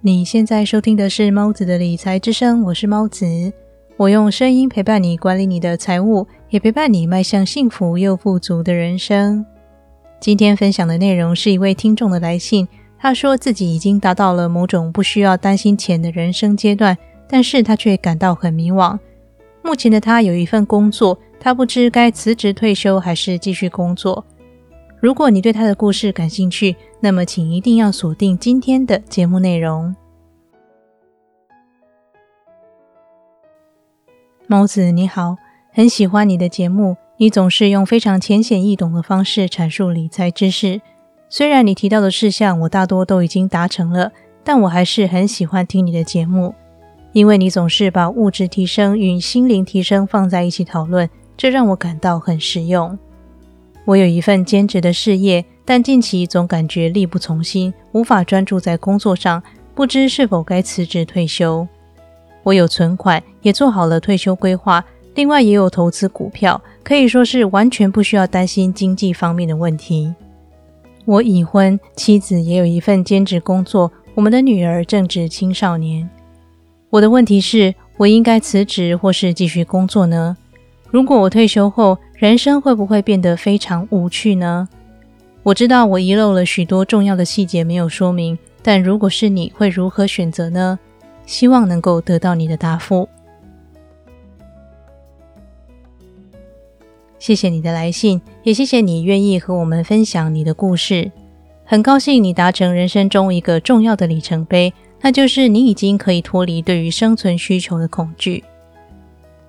你现在收听的是猫子的理财之声，我是猫子，我用声音陪伴你管理你的财务，也陪伴你迈向幸福又富足的人生。今天分享的内容是一位听众的来信，他说自己已经达到了某种不需要担心钱的人生阶段，但是他却感到很迷惘。目前的他有一份工作，他不知该辞职退休还是继续工作。如果你对他的故事感兴趣，那么请一定要锁定今天的节目内容。猫子你好，很喜欢你的节目，你总是用非常浅显易懂的方式阐述理财知识。虽然你提到的事项我大多都已经达成了，但我还是很喜欢听你的节目，因为你总是把物质提升与心灵提升放在一起讨论，这让我感到很实用。我有一份兼职的事业，但近期总感觉力不从心，无法专注在工作上，不知是否该辞职退休。我有存款，也做好了退休规划，另外也有投资股票，可以说是完全不需要担心经济方面的问题。我已婚，妻子也有一份兼职工作，我们的女儿正值青少年。我的问题是，我应该辞职或是继续工作呢？如果我退休后，人生会不会变得非常无趣呢？我知道我遗漏了许多重要的细节没有说明，但如果是你会如何选择呢？希望能够得到你的答复。谢谢你的来信，也谢谢你愿意和我们分享你的故事。很高兴你达成人生中一个重要的里程碑，那就是你已经可以脱离对于生存需求的恐惧。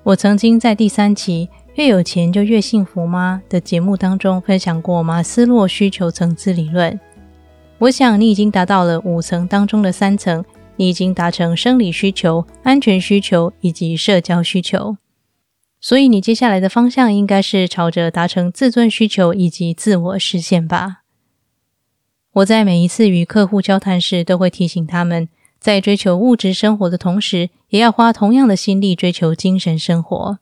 我曾经在第三期“越有钱就越幸福吗”的节目当中分享过马斯洛需求层次理论。我想你已经达到了五层当中的三层，你已经达成生理需求、安全需求以及社交需求。所以你接下来的方向应该是朝着达成自尊需求以及自我实现吧。我在每一次与客户交谈时，都会提醒他们。在追求物质生活的同时，也要花同样的心力追求精神生活。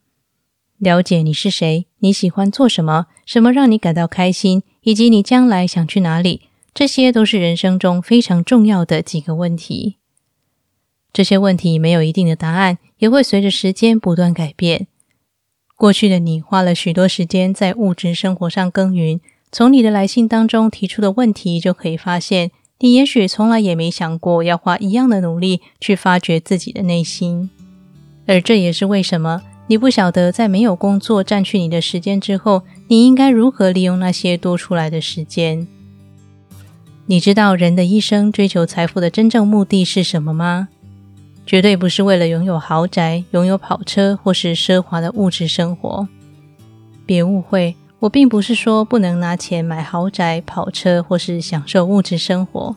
了解你是谁，你喜欢做什么，什么让你感到开心，以及你将来想去哪里，这些都是人生中非常重要的几个问题。这些问题没有一定的答案，也会随着时间不断改变。过去的你花了许多时间在物质生活上耕耘，从你的来信当中提出的问题就可以发现。你也许从来也没想过要花一样的努力去发掘自己的内心，而这也是为什么你不晓得在没有工作占据你的时间之后，你应该如何利用那些多出来的时间。你知道人的一生追求财富的真正目的是什么吗？绝对不是为了拥有豪宅、拥有跑车或是奢华的物质生活。别误会。我并不是说不能拿钱买豪宅、跑车或是享受物质生活。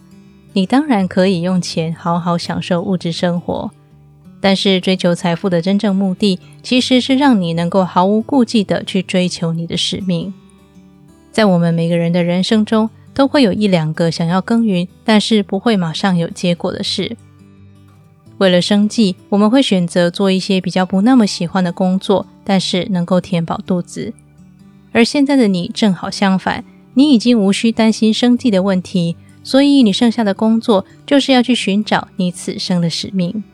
你当然可以用钱好好享受物质生活，但是追求财富的真正目的，其实是让你能够毫无顾忌的去追求你的使命。在我们每个人的人生中，都会有一两个想要耕耘，但是不会马上有结果的事。为了生计，我们会选择做一些比较不那么喜欢的工作，但是能够填饱肚子。而现在的你正好相反，你已经无需担心生计的问题，所以你剩下的工作就是要去寻找你此生的使命。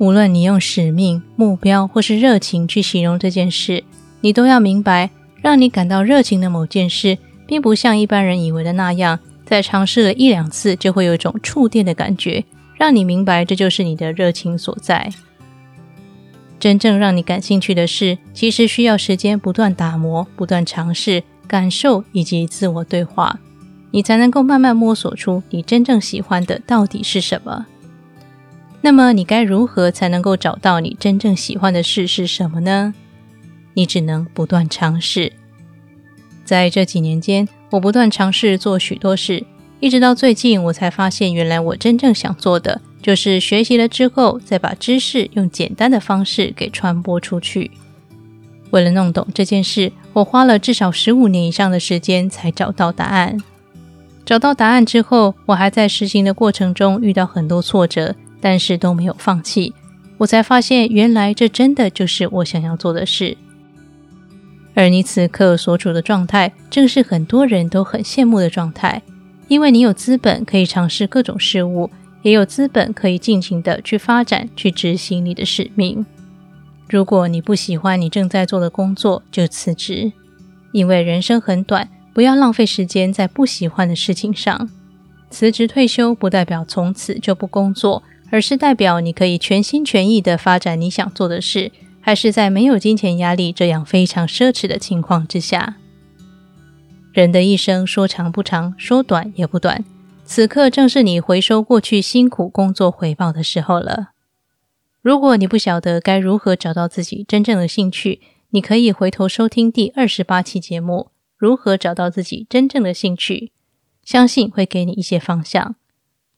无论你用使命、目标或是热情去形容这件事，你都要明白，让你感到热情的某件事，并不像一般人以为的那样，在尝试了一两次就会有一种触电的感觉，让你明白这就是你的热情所在。真正让你感兴趣的事，其实需要时间不断打磨、不断尝试、感受以及自我对话，你才能够慢慢摸索出你真正喜欢的到底是什么。那么，你该如何才能够找到你真正喜欢的事是什么呢？你只能不断尝试。在这几年间，我不断尝试做许多事，一直到最近，我才发现，原来我真正想做的。就是学习了之后，再把知识用简单的方式给传播出去。为了弄懂这件事，我花了至少十五年以上的时间才找到答案。找到答案之后，我还在实行的过程中遇到很多挫折，但是都没有放弃。我才发现，原来这真的就是我想要做的事。而你此刻所处的状态，正是很多人都很羡慕的状态，因为你有资本可以尝试各种事物。也有资本可以尽情的去发展、去执行你的使命。如果你不喜欢你正在做的工作，就辞职，因为人生很短，不要浪费时间在不喜欢的事情上。辞职退休不代表从此就不工作，而是代表你可以全心全意的发展你想做的事，还是在没有金钱压力这样非常奢侈的情况之下。人的一生说长不长，说短也不短，此刻正是你回收过去辛苦工作回报的时候了。如果你不晓得该如何找到自己真正的兴趣，你可以回头收听第二十八期节目《如何找到自己真正的兴趣》，相信会给你一些方向。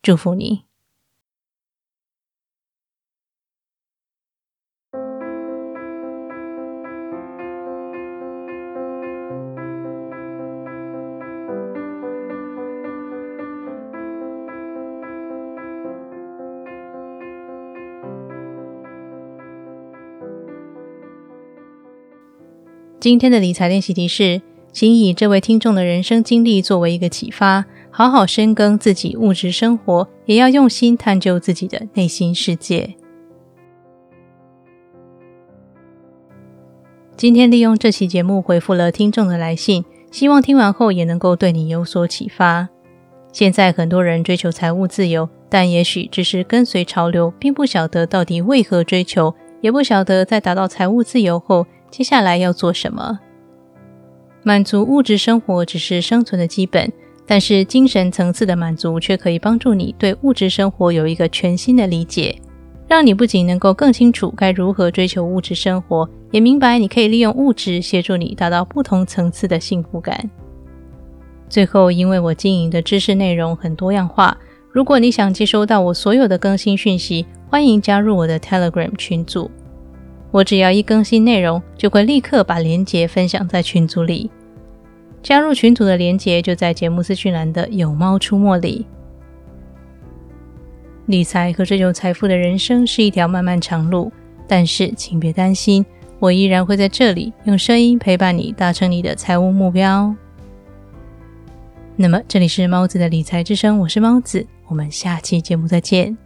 祝福你。今天的理财练习题是，请以这位听众的人生经历作为一个启发，好好深耕自己物质生活，也要用心探究自己的内心世界。今天利用这期节目回复了听众的来信，希望听完后也能够对你有所启发。现在很多人追求财务自由，但也许只是跟随潮流，并不晓得到底为何追求，也不晓得在达到财务自由后。接下来要做什么？满足物质生活只是生存的基本，但是精神层次的满足却可以帮助你对物质生活有一个全新的理解，让你不仅能够更清楚该如何追求物质生活，也明白你可以利用物质协助你达到不同层次的幸福感。最后，因为我经营的知识内容很多样化，如果你想接收到我所有的更新讯息，欢迎加入我的 Telegram 群组。我只要一更新内容，就会立刻把链接分享在群组里。加入群组的链接就在节目资讯栏的“有猫出没”里。理财和追求财富的人生是一条漫漫长路，但是请别担心，我依然会在这里用声音陪伴你，达成你的财务目标。那么，这里是猫子的理财之声，我是猫子，我们下期节目再见。